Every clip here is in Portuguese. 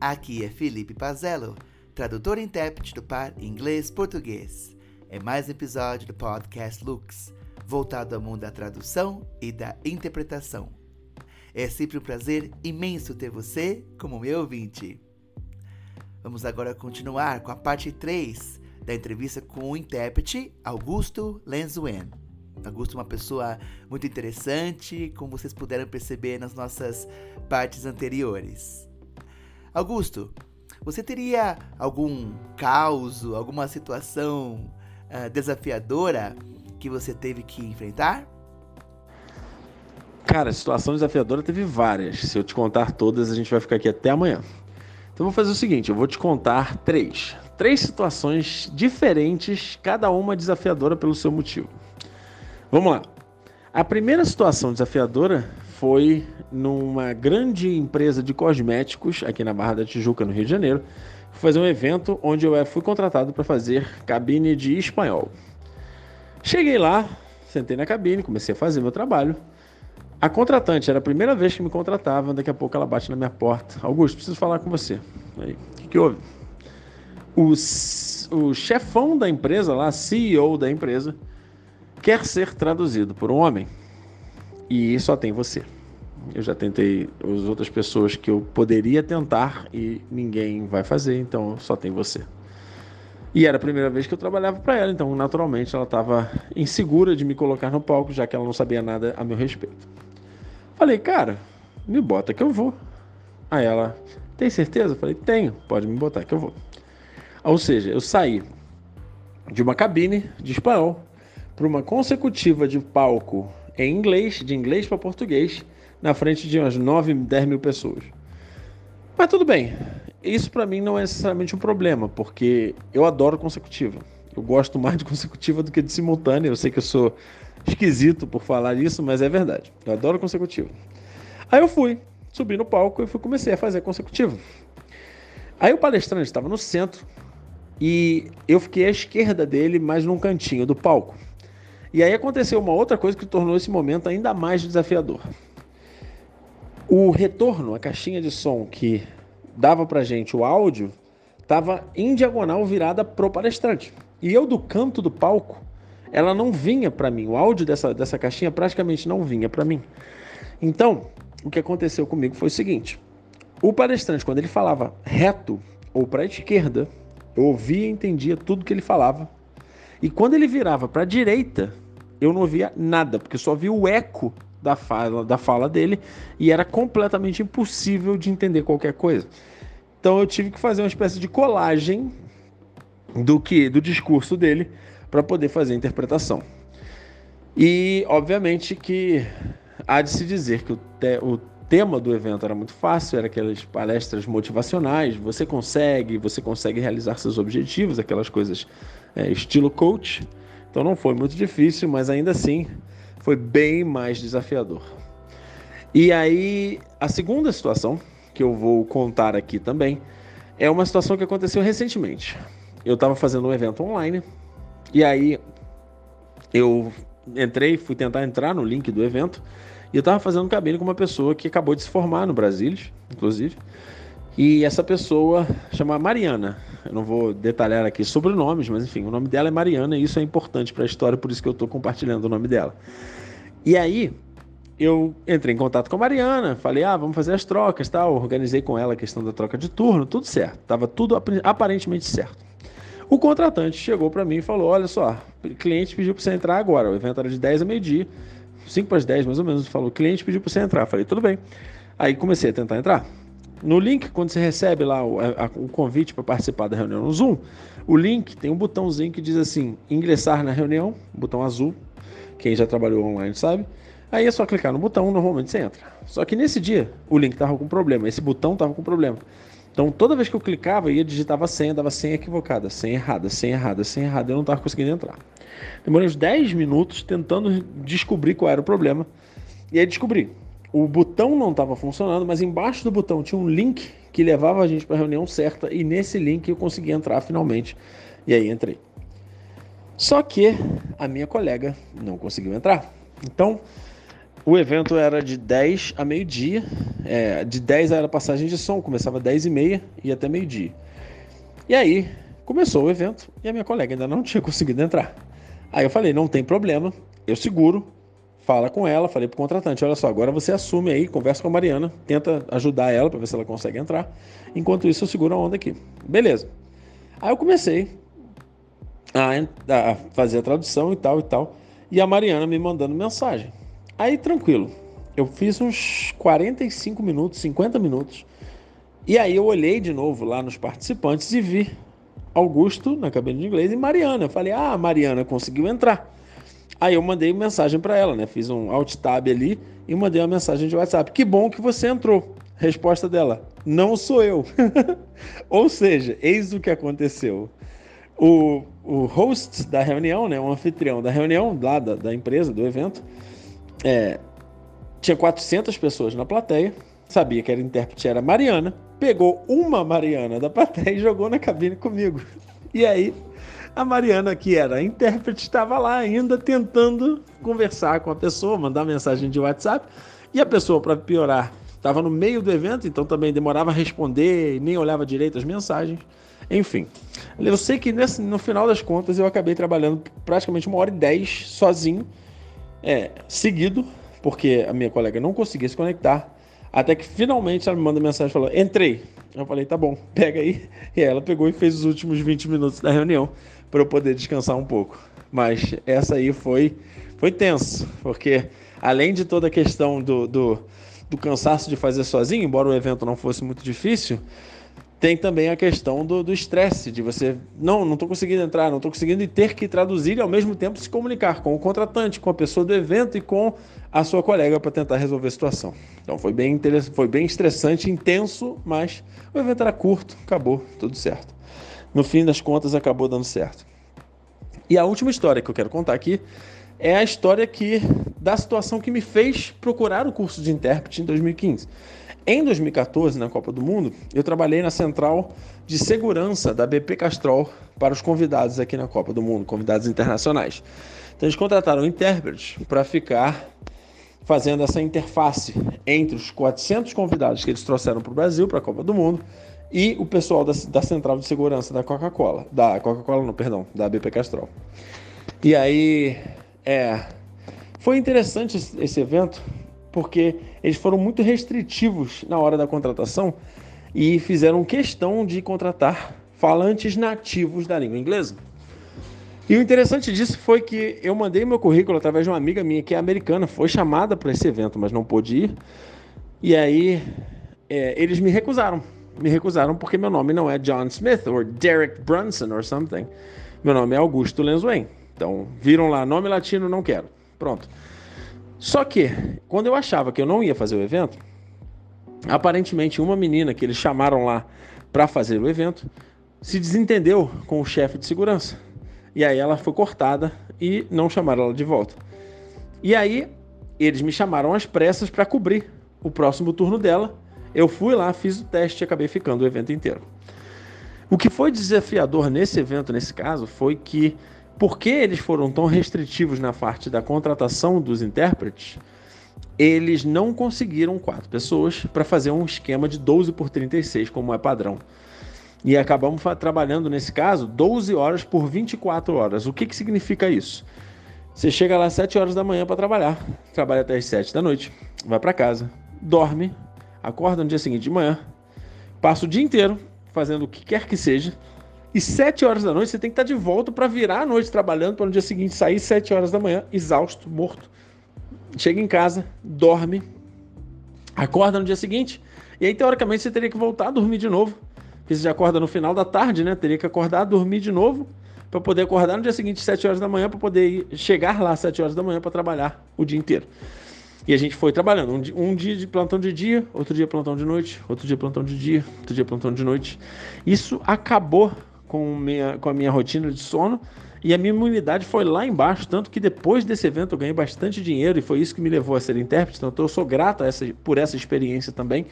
Aqui é Felipe Pazello, tradutor e intérprete do par inglês-português. É mais um episódio do podcast Lux, voltado ao mundo da tradução e da interpretação. É sempre um prazer imenso ter você como meu ouvinte. Vamos agora continuar com a parte 3 da entrevista com o intérprete Augusto Lenzuen. Augusto é uma pessoa muito interessante, como vocês puderam perceber nas nossas partes anteriores. Augusto, você teria algum caos, alguma situação uh, desafiadora que você teve que enfrentar? Cara, situação desafiadora teve várias. Se eu te contar todas, a gente vai ficar aqui até amanhã. Então vou fazer o seguinte, eu vou te contar três. Três situações diferentes, cada uma desafiadora pelo seu motivo. Vamos lá. A primeira situação desafiadora foi numa grande empresa de cosméticos aqui na Barra da Tijuca, no Rio de Janeiro. Fazer um evento onde eu fui contratado para fazer cabine de espanhol. Cheguei lá, sentei na cabine, comecei a fazer meu trabalho. A contratante era a primeira vez que me contratava, daqui a pouco ela bate na minha porta. Augusto, preciso falar com você. Aí, o que, que houve? O, o chefão da empresa lá, CEO da empresa, quer ser traduzido por um homem. E só tem você. Eu já tentei as outras pessoas que eu poderia tentar e ninguém vai fazer, então só tem você. E era a primeira vez que eu trabalhava para ela, então naturalmente ela estava insegura de me colocar no palco, já que ela não sabia nada a meu respeito. Falei, cara, me bota que eu vou. Aí ela, tem certeza? Falei, tenho, pode me botar que eu vou. Ou seja, eu saí de uma cabine de espanhol para uma consecutiva de palco em inglês, de inglês para português, na frente de umas 9, 10 mil pessoas. Mas tudo bem, isso para mim não é necessariamente um problema, porque eu adoro consecutiva. Eu gosto mais de consecutiva do que de simultânea. Eu sei que eu sou esquisito por falar isso, mas é verdade. Eu adoro consecutivo. Aí eu fui, subi no palco e fui, comecei a fazer consecutivo. Aí o palestrante estava no centro e eu fiquei à esquerda dele, mais num cantinho do palco. E aí aconteceu uma outra coisa que tornou esse momento ainda mais desafiador. O retorno, a caixinha de som que dava pra gente o áudio, estava em diagonal virada pro palestrante. E eu do canto do palco ela não vinha para mim. O áudio dessa, dessa caixinha praticamente não vinha para mim. Então, o que aconteceu comigo foi o seguinte: o palestrante, quando ele falava reto ou para a esquerda, eu ouvia e entendia tudo que ele falava. E quando ele virava para a direita, eu não ouvia nada, porque só via o eco da fala, da fala dele e era completamente impossível de entender qualquer coisa. Então eu tive que fazer uma espécie de colagem do que do discurso dele para poder fazer a interpretação. E, obviamente, que há de se dizer que o, te, o tema do evento era muito fácil, era aquelas palestras motivacionais, você consegue, você consegue realizar seus objetivos, aquelas coisas é, estilo coach. Então não foi muito difícil, mas ainda assim foi bem mais desafiador. E aí, a segunda situação que eu vou contar aqui também é uma situação que aconteceu recentemente. Eu estava fazendo um evento online e aí eu entrei, fui tentar entrar no link do evento e eu estava fazendo cabine com uma pessoa que acabou de se formar no Brasília, inclusive. E essa pessoa chama Mariana. Eu não vou detalhar aqui sobrenomes, mas enfim, o nome dela é Mariana e isso é importante para a história, por isso que eu estou compartilhando o nome dela. E aí eu entrei em contato com a Mariana, falei, ah, vamos fazer as trocas, tal. Organizei com ela a questão da troca de turno, tudo certo. Tava tudo aparentemente certo. O contratante chegou para mim e falou: Olha só, o cliente pediu para você entrar agora. O evento era de 10 a meio-dia, 5 para as 10 mais ou menos. Falou: O cliente pediu para você entrar. Falei: Tudo bem. Aí comecei a tentar entrar. No link, quando você recebe lá o, a, o convite para participar da reunião no Zoom, o link tem um botãozinho que diz assim: ingressar na reunião, botão azul. Quem já trabalhou online sabe. Aí é só clicar no botão, normalmente você entra. Só que nesse dia, o link estava com problema, esse botão estava com problema. Então toda vez que eu clicava, ia digitava senha, dava senha equivocada, senha errada, senha errada, senha errada, eu não estava conseguindo entrar. Demorei uns 10 minutos tentando descobrir qual era o problema. E aí descobri. O botão não estava funcionando, mas embaixo do botão tinha um link que levava a gente para a reunião certa e nesse link eu consegui entrar finalmente. E aí entrei. Só que a minha colega não conseguiu entrar. Então, o evento era de 10 a meio-dia. É, de 10 era passagem de som, começava 10 e meia e até meio-dia. E aí começou o evento e a minha colega ainda não tinha conseguido entrar. Aí eu falei, não tem problema, eu seguro, fala com ela, falei pro contratante, olha só, agora você assume aí, conversa com a Mariana, tenta ajudar ela para ver se ela consegue entrar. Enquanto isso eu seguro a onda aqui. Beleza. Aí eu comecei a, a fazer a tradução e tal e tal, e a Mariana me mandando mensagem. Aí tranquilo. Eu fiz uns 45 minutos, 50 minutos. E aí eu olhei de novo lá nos participantes e vi Augusto na cabine de inglês e Mariana. Eu falei: "Ah, Mariana conseguiu entrar". Aí eu mandei mensagem para ela, né? Fiz um alt tab ali e mandei uma mensagem de WhatsApp. Que bom que você entrou. Resposta dela: Não sou eu. Ou seja, eis o que aconteceu. O, o host da reunião, né, o anfitrião da reunião lá da, da empresa, do evento, é, tinha 400 pessoas na plateia, sabia que era intérprete, era Mariana, pegou uma Mariana da plateia e jogou na cabine comigo. E aí a Mariana, que era intérprete, estava lá ainda tentando conversar com a pessoa, mandar mensagem de WhatsApp. E a pessoa, para piorar, estava no meio do evento, então também demorava a responder e nem olhava direito as mensagens. Enfim, eu sei que nesse, no final das contas eu acabei trabalhando praticamente uma hora e dez sozinho, é, seguido, porque a minha colega não conseguia se conectar. Até que finalmente ela me manda mensagem falou: Entrei. Eu falei: Tá bom, pega aí. E ela pegou e fez os últimos 20 minutos da reunião para eu poder descansar um pouco. Mas essa aí foi, foi tenso, porque além de toda a questão do, do, do cansaço de fazer sozinho, embora o evento não fosse muito difícil, tem também a questão do estresse, de você, não, não estou conseguindo entrar, não estou conseguindo e ter que traduzir e ao mesmo tempo se comunicar com o contratante, com a pessoa do evento e com a sua colega para tentar resolver a situação. Então foi bem, foi bem estressante, intenso, mas o evento era curto, acabou, tudo certo no fim das contas acabou dando certo. E a última história que eu quero contar aqui é a história que da situação que me fez procurar o curso de intérprete em 2015. Em 2014, na Copa do Mundo, eu trabalhei na central de segurança da BP Castrol para os convidados aqui na Copa do Mundo, convidados internacionais. Então eles contrataram intérpretes para ficar fazendo essa interface entre os 400 convidados que eles trouxeram para o Brasil, para a Copa do Mundo, e o pessoal da, da central de segurança da Coca-Cola, da Coca-Cola não, perdão, da BP Castrol. E aí, é, foi interessante esse evento porque eles foram muito restritivos na hora da contratação e fizeram questão de contratar falantes nativos da língua inglesa. E o interessante disso foi que eu mandei meu currículo através de uma amiga minha que é americana, foi chamada para esse evento, mas não pôde ir. E aí é, eles me recusaram me recusaram porque meu nome não é John Smith ou Derek Brunson or something. Meu nome é Augusto Lenzuen. Então, viram lá, nome latino, não quero. Pronto. Só que, quando eu achava que eu não ia fazer o evento, aparentemente uma menina que eles chamaram lá para fazer o evento se desentendeu com o chefe de segurança. E aí ela foi cortada e não chamaram ela de volta. E aí eles me chamaram às pressas para cobrir o próximo turno dela eu fui lá, fiz o teste e acabei ficando o evento inteiro. O que foi desafiador nesse evento, nesse caso, foi que, porque eles foram tão restritivos na parte da contratação dos intérpretes, eles não conseguiram quatro pessoas para fazer um esquema de 12 por 36, como é padrão. E acabamos trabalhando, nesse caso, 12 horas por 24 horas. O que, que significa isso? Você chega lá às 7 horas da manhã para trabalhar, trabalha até as 7 da noite, vai para casa, dorme, acorda no dia seguinte de manhã, passa o dia inteiro fazendo o que quer que seja, e sete horas da noite você tem que estar de volta para virar a noite trabalhando para no dia seguinte sair sete horas da manhã, exausto, morto. Chega em casa, dorme, acorda no dia seguinte, e aí teoricamente você teria que voltar a dormir de novo. Porque você já acorda no final da tarde, né? Teria que acordar, dormir de novo, para poder acordar no dia seguinte, 7 horas da manhã, para poder ir, chegar lá às 7 horas da manhã para trabalhar o dia inteiro. E a gente foi trabalhando. Um, um, dia de plantão de dia, outro dia plantão de noite, outro dia plantão de dia, outro dia plantão de noite. Isso acabou com, minha, com a minha rotina de sono e a minha imunidade foi lá embaixo. Tanto que depois desse evento eu ganhei bastante dinheiro e foi isso que me levou a ser intérprete. Então eu sou grato essa, por essa experiência também.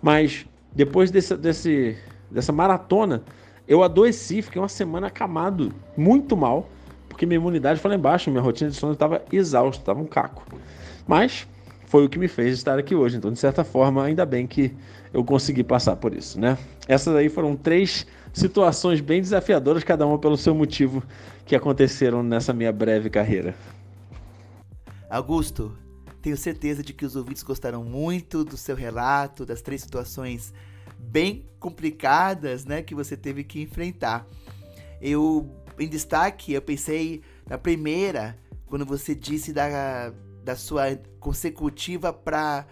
Mas depois desse, desse, dessa maratona, eu adoeci, fiquei uma semana acamado, muito mal, porque minha imunidade foi lá embaixo, minha rotina de sono estava exausta, estava um caco. Mas foi o que me fez estar aqui hoje. Então, de certa forma, ainda bem que eu consegui passar por isso, né? Essas aí foram três situações bem desafiadoras, cada uma pelo seu motivo, que aconteceram nessa minha breve carreira. Augusto, tenho certeza de que os ouvintes gostaram muito do seu relato, das três situações bem complicadas, né, que você teve que enfrentar. Eu, em destaque, eu pensei na primeira, quando você disse da, da sua consecutiva para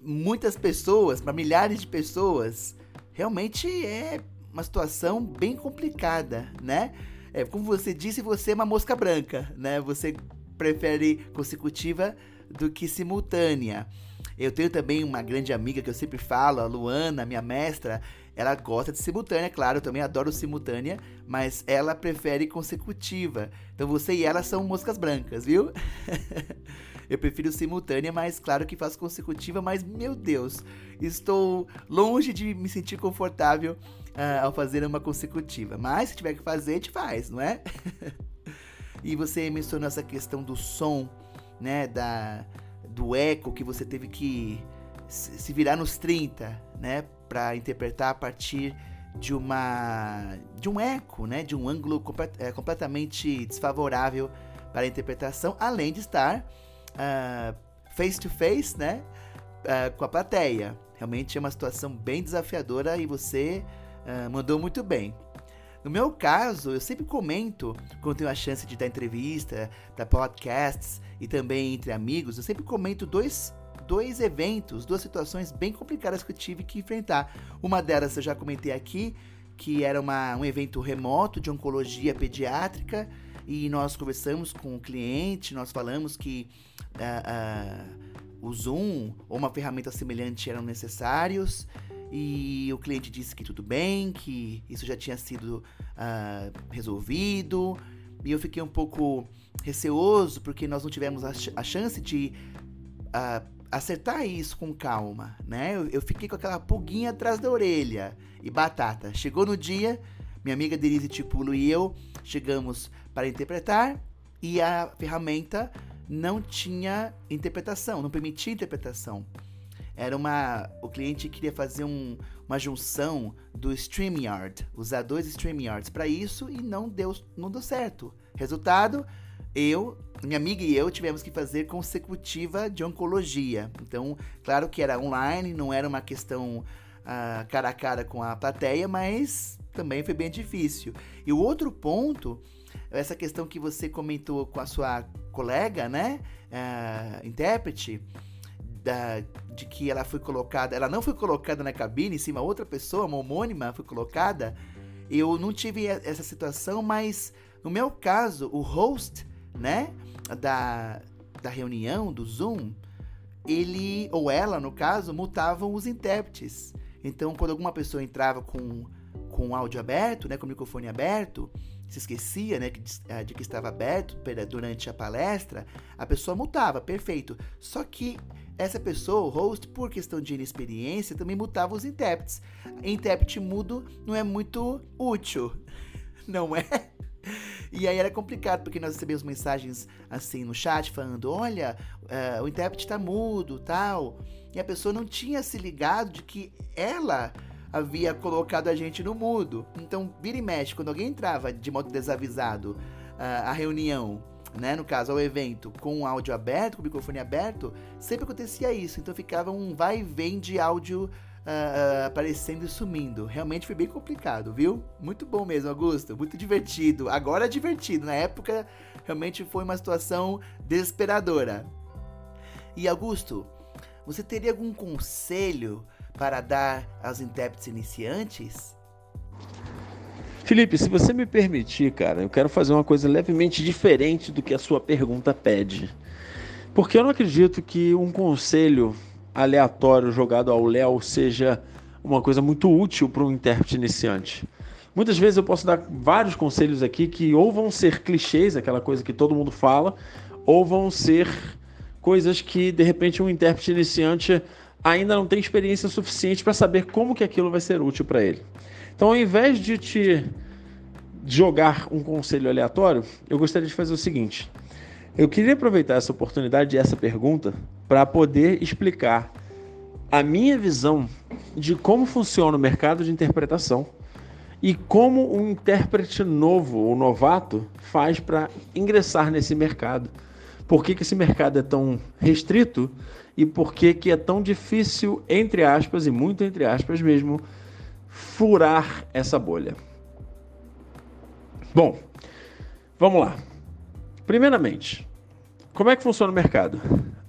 muitas pessoas, para milhares de pessoas. Realmente é uma situação bem complicada, né? É, como você disse, você é uma mosca branca, né? Você prefere consecutiva do que simultânea. Eu tenho também uma grande amiga que eu sempre falo, a Luana, minha mestra. Ela gosta de simultânea, claro, eu também adoro simultânea, mas ela prefere consecutiva. Então você e ela são moscas brancas, viu? eu prefiro simultânea, mas claro que faço consecutiva, mas meu Deus, estou longe de me sentir confortável uh, ao fazer uma consecutiva. Mas se tiver que fazer, a gente faz, não é? e você mencionou essa questão do som, né, da do eco que você teve que se virar nos 30, né, para interpretar a partir de uma de um eco, né, de um ângulo complet, é, completamente desfavorável para a interpretação, além de estar uh, face to face, né, uh, com a plateia. Realmente é uma situação bem desafiadora e você uh, mandou muito bem. No meu caso, eu sempre comento quando tenho a chance de dar entrevista, dar podcasts e também entre amigos, eu sempre comento dois, dois eventos, duas situações bem complicadas que eu tive que enfrentar. Uma delas eu já comentei aqui, que era uma, um evento remoto de oncologia pediátrica e nós conversamos com o cliente, nós falamos que uh, uh, o Zoom ou uma ferramenta semelhante eram necessários e o cliente disse que tudo bem, que isso já tinha sido uh, resolvido. E eu fiquei um pouco receoso porque nós não tivemos a, ch a chance de acertar isso com calma, né? Eu, eu, fiquei com aquela pulguinha atrás da orelha. E batata. Chegou no dia, minha amiga Denise Tipulo e eu chegamos para interpretar e a ferramenta não tinha interpretação, não permitia interpretação. Era uma. O cliente queria fazer um, uma junção do StreamYard, usar dois StreamYards para isso e não deu, não deu certo. Resultado, eu, minha amiga e eu tivemos que fazer consecutiva de oncologia. Então, claro que era online, não era uma questão uh, cara a cara com a plateia, mas também foi bem difícil. E o outro ponto, essa questão que você comentou com a sua colega, né, uh, intérprete, da, de que ela foi colocada, ela não foi colocada na cabine, sim, uma outra pessoa, uma homônima foi colocada. Eu não tive essa situação, mas no meu caso, o host, né, da, da reunião, do Zoom, ele, ou ela, no caso, mutavam os intérpretes. Então, quando alguma pessoa entrava com, com o áudio aberto, né, com o microfone aberto, se esquecia né, de, de que estava aberto durante a palestra, a pessoa mutava, perfeito. Só que essa pessoa, o host, por questão de inexperiência, também mutava os intérpretes. Intérprete mudo não é muito útil, não é? E aí era complicado, porque nós recebemos mensagens assim no chat falando: olha, uh, o intérprete está mudo, tal. E a pessoa não tinha se ligado de que ela havia colocado a gente no mudo. Então, vira e mexe, quando alguém entrava de modo desavisado uh, a reunião né, no caso, ao evento, com o áudio aberto, com o microfone aberto, sempre acontecia isso. Então ficava um vai e vem de áudio uh, aparecendo e sumindo. Realmente foi bem complicado, viu? Muito bom mesmo, Augusto. Muito divertido. Agora é divertido. Na época, realmente foi uma situação desesperadora. E Augusto, você teria algum conselho para dar aos intérpretes iniciantes? Felipe, se você me permitir, cara, eu quero fazer uma coisa levemente diferente do que a sua pergunta pede. Porque eu não acredito que um conselho aleatório jogado ao Léo seja uma coisa muito útil para um intérprete iniciante. Muitas vezes eu posso dar vários conselhos aqui que ou vão ser clichês, aquela coisa que todo mundo fala, ou vão ser coisas que de repente um intérprete iniciante ainda não tem experiência suficiente para saber como que aquilo vai ser útil para ele. Então, ao invés de te jogar um conselho aleatório, eu gostaria de fazer o seguinte. Eu queria aproveitar essa oportunidade e essa pergunta para poder explicar a minha visão de como funciona o mercado de interpretação e como um intérprete novo ou novato faz para ingressar nesse mercado. Por que, que esse mercado é tão restrito e por que, que é tão difícil, entre aspas, e muito entre aspas mesmo, furar essa bolha. Bom, vamos lá. Primeiramente, como é que funciona o mercado?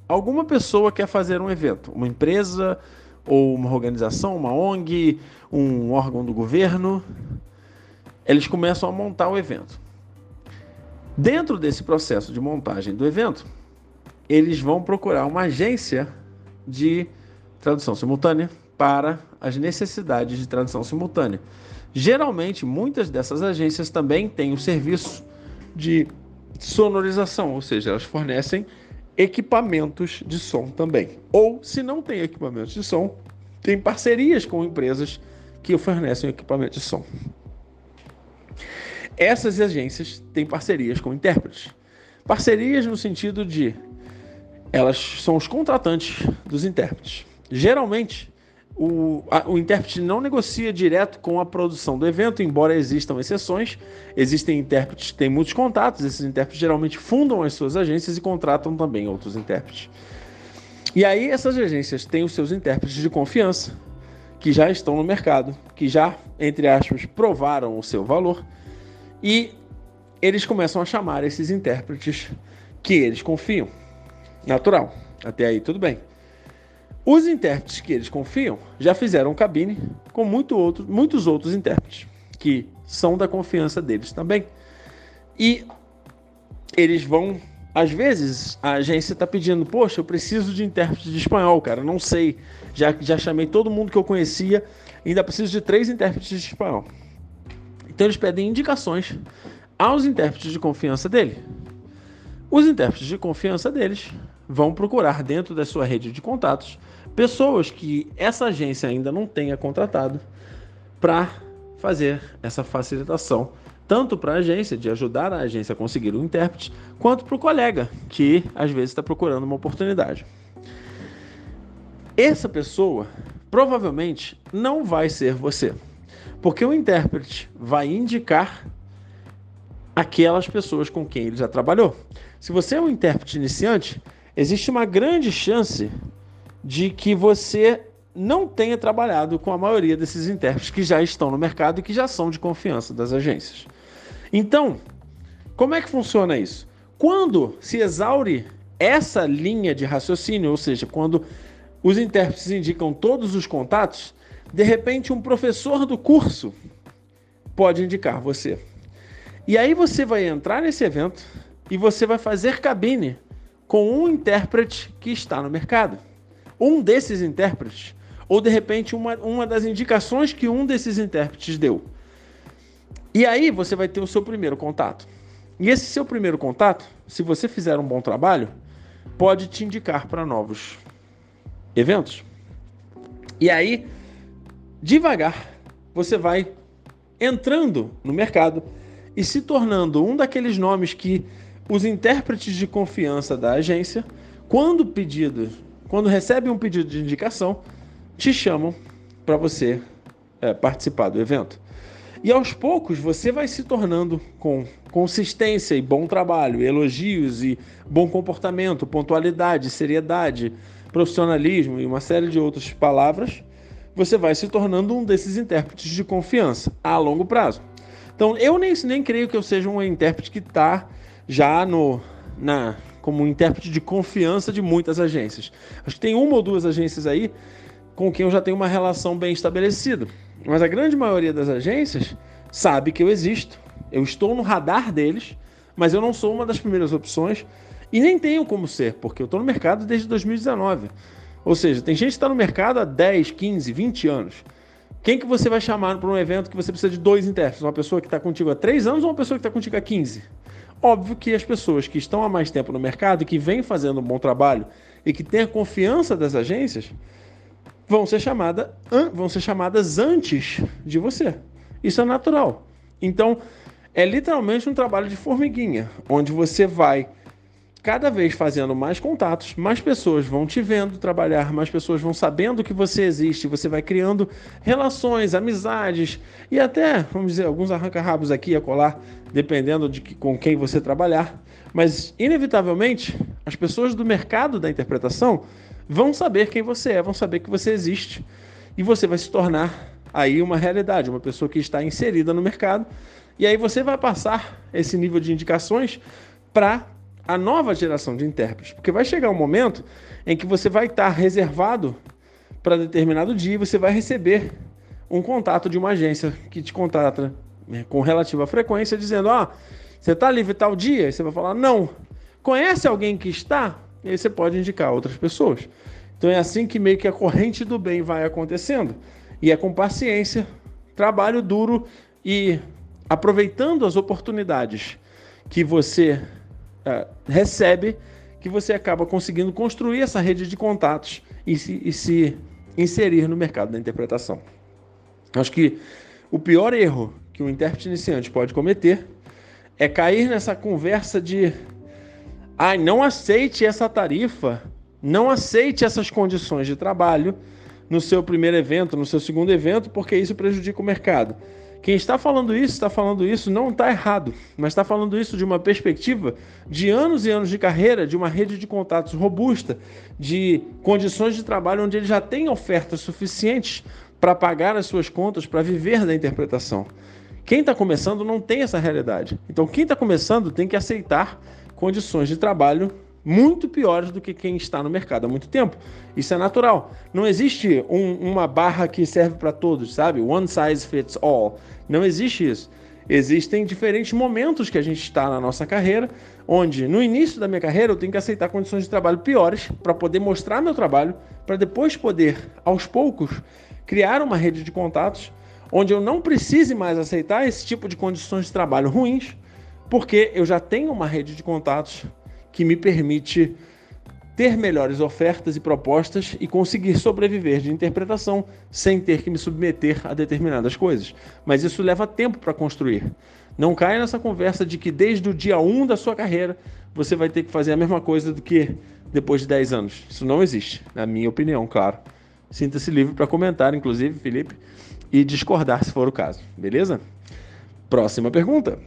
Alguma pessoa quer fazer um evento, uma empresa ou uma organização, uma ONG, um órgão do governo, eles começam a montar o evento. Dentro desse processo de montagem do evento, eles vão procurar uma agência de tradução simultânea para as necessidades de tradução simultânea. Geralmente, muitas dessas agências também têm o serviço de sonorização, ou seja, elas fornecem equipamentos de som também. Ou, se não tem equipamentos de som, tem parcerias com empresas que fornecem equipamento de som. Essas agências têm parcerias com intérpretes. Parcerias no sentido de elas são os contratantes dos intérpretes. Geralmente, o, a, o intérprete não negocia direto com a produção do evento, embora existam exceções. Existem intérpretes que têm muitos contatos, esses intérpretes geralmente fundam as suas agências e contratam também outros intérpretes. E aí essas agências têm os seus intérpretes de confiança, que já estão no mercado, que já, entre aspas, provaram o seu valor, e eles começam a chamar esses intérpretes que eles confiam. Natural, até aí tudo bem. Os intérpretes que eles confiam já fizeram cabine com muito outro, muitos outros intérpretes que são da confiança deles também. E eles vão, às vezes, a agência está pedindo: Poxa, eu preciso de intérprete de espanhol, cara, não sei. Já, já chamei todo mundo que eu conhecia, ainda preciso de três intérpretes de espanhol. Então eles pedem indicações aos intérpretes de confiança dele. Os intérpretes de confiança deles vão procurar dentro da sua rede de contatos pessoas que essa agência ainda não tenha contratado para fazer essa facilitação, tanto para a agência, de ajudar a agência a conseguir um intérprete, quanto para o colega, que às vezes está procurando uma oportunidade. Essa pessoa provavelmente não vai ser você, porque o intérprete vai indicar aquelas pessoas com quem ele já trabalhou. Se você é um intérprete iniciante, existe uma grande chance de que você não tenha trabalhado com a maioria desses intérpretes que já estão no mercado e que já são de confiança das agências. Então, como é que funciona isso? Quando se exaure essa linha de raciocínio, ou seja, quando os intérpretes indicam todos os contatos, de repente um professor do curso pode indicar você. E aí você vai entrar nesse evento e você vai fazer cabine com um intérprete que está no mercado um desses intérpretes, ou de repente uma, uma das indicações que um desses intérpretes deu. E aí você vai ter o seu primeiro contato. E esse seu primeiro contato, se você fizer um bom trabalho, pode te indicar para novos eventos. E aí, devagar, você vai entrando no mercado e se tornando um daqueles nomes que os intérpretes de confiança da agência, quando pedidos quando recebem um pedido de indicação, te chamam para você é, participar do evento. E aos poucos você vai se tornando com consistência e bom trabalho, elogios e bom comportamento, pontualidade, seriedade, profissionalismo e uma série de outras palavras, você vai se tornando um desses intérpretes de confiança a longo prazo. Então eu nem, nem creio que eu seja um intérprete que está já no, na, como um intérprete de confiança de muitas agências. Acho que tem uma ou duas agências aí com quem eu já tenho uma relação bem estabelecida. Mas a grande maioria das agências sabe que eu existo, eu estou no radar deles, mas eu não sou uma das primeiras opções e nem tenho como ser, porque eu estou no mercado desde 2019. Ou seja, tem gente que está no mercado há 10, 15, 20 anos. Quem que você vai chamar para um evento que você precisa de dois intérpretes? Uma pessoa que está contigo há 3 anos ou uma pessoa que está contigo há 15? Óbvio que as pessoas que estão há mais tempo no mercado que vêm fazendo um bom trabalho e que têm a confiança das agências vão ser, chamada, vão ser chamadas antes de você. Isso é natural. Então, é literalmente um trabalho de formiguinha, onde você vai cada vez fazendo mais contatos, mais pessoas vão te vendo trabalhar, mais pessoas vão sabendo que você existe, você vai criando relações, amizades e até, vamos dizer, alguns arranca-rabos aqui a colar, dependendo de que, com quem você trabalhar. Mas, inevitavelmente, as pessoas do mercado da interpretação vão saber quem você é, vão saber que você existe e você vai se tornar aí uma realidade, uma pessoa que está inserida no mercado. E aí você vai passar esse nível de indicações para a nova geração de intérpretes, porque vai chegar um momento em que você vai estar reservado para determinado dia e você vai receber um contato de uma agência que te contata né, com relativa frequência, dizendo: oh, você está livre tal dia? E você vai falar: Não. Conhece alguém que está? E aí você pode indicar outras pessoas. Então é assim que meio que a corrente do bem vai acontecendo. E é com paciência, trabalho duro e aproveitando as oportunidades que você uh, recebe, que você acaba conseguindo construir essa rede de contatos e se, e se inserir no mercado da interpretação. Acho que o pior erro que um intérprete iniciante pode cometer é cair nessa conversa de ai, ah, não aceite essa tarifa, não aceite essas condições de trabalho no seu primeiro evento, no seu segundo evento, porque isso prejudica o mercado. Quem está falando isso, está falando isso, não está errado, mas está falando isso de uma perspectiva de anos e anos de carreira, de uma rede de contatos robusta, de condições de trabalho onde ele já tem ofertas suficientes para pagar as suas contas, para viver da interpretação. Quem está começando não tem essa realidade. Então, quem está começando tem que aceitar condições de trabalho muito piores do que quem está no mercado há muito tempo. Isso é natural. Não existe um, uma barra que serve para todos, sabe? One size fits all. Não existe isso. Existem diferentes momentos que a gente está na nossa carreira, onde no início da minha carreira eu tenho que aceitar condições de trabalho piores para poder mostrar meu trabalho, para depois poder, aos poucos, criar uma rede de contatos onde eu não precise mais aceitar esse tipo de condições de trabalho ruins, porque eu já tenho uma rede de contatos que me permite ter melhores ofertas e propostas e conseguir sobreviver de interpretação sem ter que me submeter a determinadas coisas. Mas isso leva tempo para construir. Não caia nessa conversa de que desde o dia 1 da sua carreira você vai ter que fazer a mesma coisa do que depois de 10 anos. Isso não existe, na minha opinião, claro. Sinta-se livre para comentar, inclusive, Felipe, e discordar se for o caso, beleza? Próxima pergunta.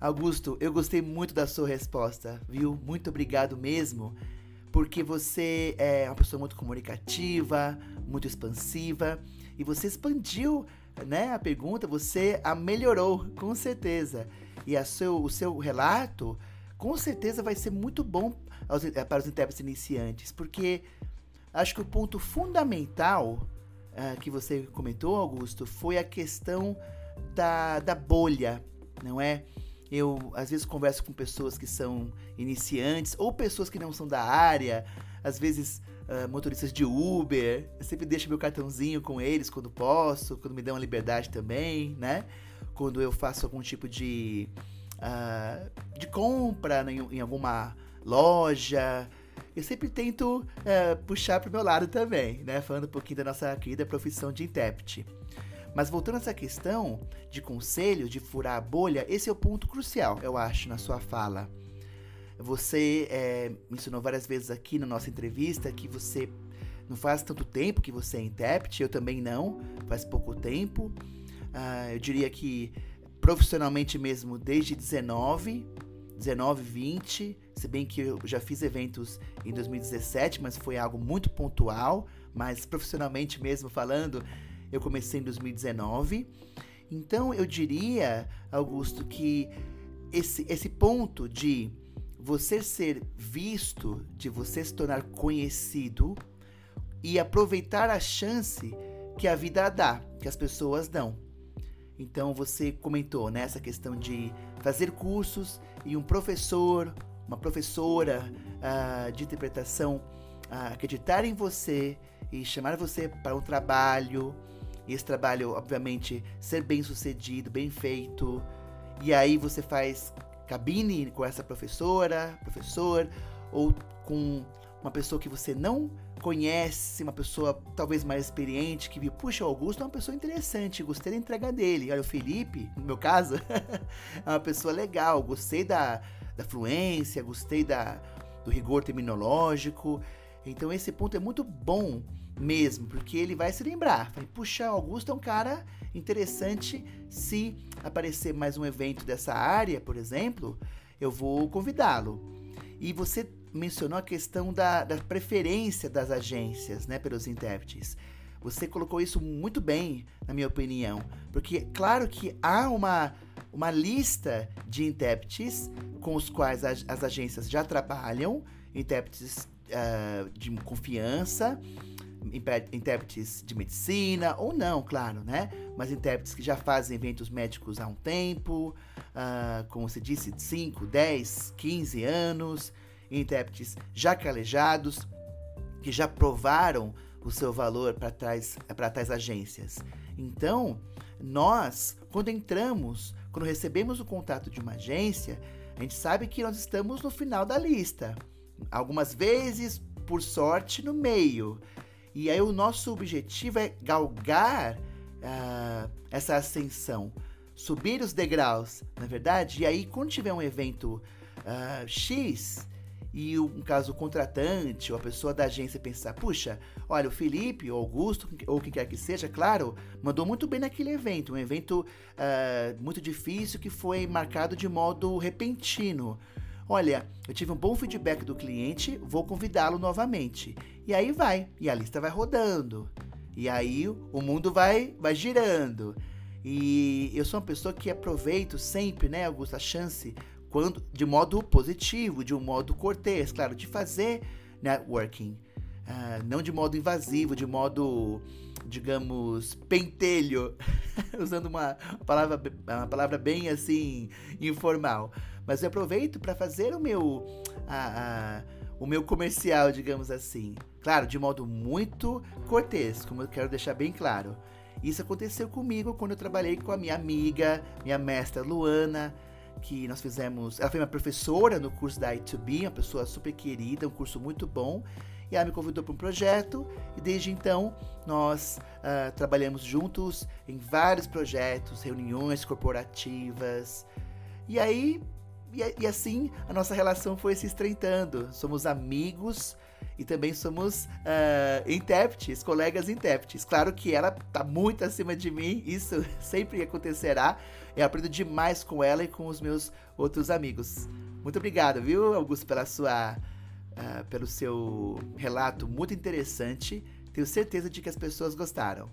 Augusto, eu gostei muito da sua resposta, viu? Muito obrigado mesmo, porque você é uma pessoa muito comunicativa, muito expansiva e você expandiu, né, a pergunta, você a melhorou, com certeza. E seu, o seu relato, com certeza vai ser muito bom aos, para os intérpretes iniciantes, porque acho que o ponto fundamental uh, que você comentou, Augusto, foi a questão da, da bolha, não é? Eu às vezes converso com pessoas que são iniciantes ou pessoas que não são da área, às vezes uh, motoristas de Uber. Eu sempre deixo meu cartãozinho com eles quando posso, quando me dão a liberdade também, né? Quando eu faço algum tipo de, uh, de compra em, em, alguma loja. Eu sempre tento uh, puxar para o meu lado também, né? Falando um pouquinho da nossa querida profissão de intérprete. Mas voltando a essa questão de conselho, de furar a bolha, esse é o ponto crucial, eu acho, na sua fala. Você é, mencionou várias vezes aqui na nossa entrevista que você não faz tanto tempo que você é intérprete, eu também não, faz pouco tempo. Uh, eu diria que profissionalmente mesmo desde 19, 19, 20, se bem que eu já fiz eventos em 2017, mas foi algo muito pontual, mas profissionalmente mesmo falando, eu comecei em 2019. Então eu diria, Augusto, que esse, esse ponto de você ser visto, de você se tornar conhecido e aproveitar a chance que a vida dá, que as pessoas dão. Então você comentou né, questão de fazer cursos e um professor, uma professora uh, de interpretação uh, acreditar em você e chamar você para um trabalho, e esse trabalho, obviamente, ser bem sucedido, bem feito. E aí você faz cabine com essa professora, professor, ou com uma pessoa que você não conhece, uma pessoa talvez mais experiente, que viu, puxa, o Augusto é uma pessoa interessante, gostei da entrega dele. Olha, o Felipe, no meu caso, é uma pessoa legal, gostei da, da fluência, gostei da, do rigor terminológico. Então esse ponto é muito bom mesmo, porque ele vai se lembrar. Puxa, Augusto é um cara interessante. Se aparecer mais um evento dessa área, por exemplo, eu vou convidá-lo. E você mencionou a questão da, da preferência das agências né, pelos intérpretes. Você colocou isso muito bem, na minha opinião, porque claro que há uma, uma lista de intérpretes com os quais as, as agências já trabalham, intérpretes uh, de confiança, intérpretes de medicina, ou não, claro, né? Mas intérpretes que já fazem eventos médicos há um tempo, uh, como você disse, 5, 10, 15 anos, intérpretes já calejados, que já provaram o seu valor para tais, tais agências. Então, nós, quando entramos, quando recebemos o contato de uma agência, a gente sabe que nós estamos no final da lista. Algumas vezes, por sorte, no meio. E aí o nosso objetivo é galgar uh, essa ascensão, subir os degraus, na é verdade. E aí, quando tiver um evento uh, X, e um caso o contratante ou a pessoa da agência pensar, puxa, olha, o Felipe, o Augusto, ou quem quer que seja, claro, mandou muito bem naquele evento, um evento uh, muito difícil que foi marcado de modo repentino. Olha, eu tive um bom feedback do cliente, vou convidá-lo novamente. E aí vai, e a lista vai rodando. E aí o mundo vai, vai girando. E eu sou uma pessoa que aproveito sempre, né, Augusto, a chance quando, de modo positivo, de um modo cortês, claro, de fazer networking. Uh, não de modo invasivo, de modo, digamos, pentelho, usando uma palavra, uma palavra bem assim, informal. Mas eu aproveito para fazer o meu, o meu comercial, digamos assim. Claro, de modo muito cortês, como eu quero deixar bem claro. Isso aconteceu comigo quando eu trabalhei com a minha amiga, minha mestra Luana, que nós fizemos. Ela foi minha professora no curso da I2B, uma pessoa super querida, um curso muito bom. E ela me convidou para um projeto e desde então nós uh, trabalhamos juntos em vários projetos, reuniões corporativas. E aí, e, e assim a nossa relação foi se estreitando. Somos amigos e também somos uh, intérpretes, colegas intérpretes. Claro que ela está muito acima de mim, isso sempre acontecerá. Eu aprendo demais com ela e com os meus outros amigos. Muito obrigado, viu, Augusto, pela sua, uh, pelo seu relato muito interessante. Tenho certeza de que as pessoas gostaram.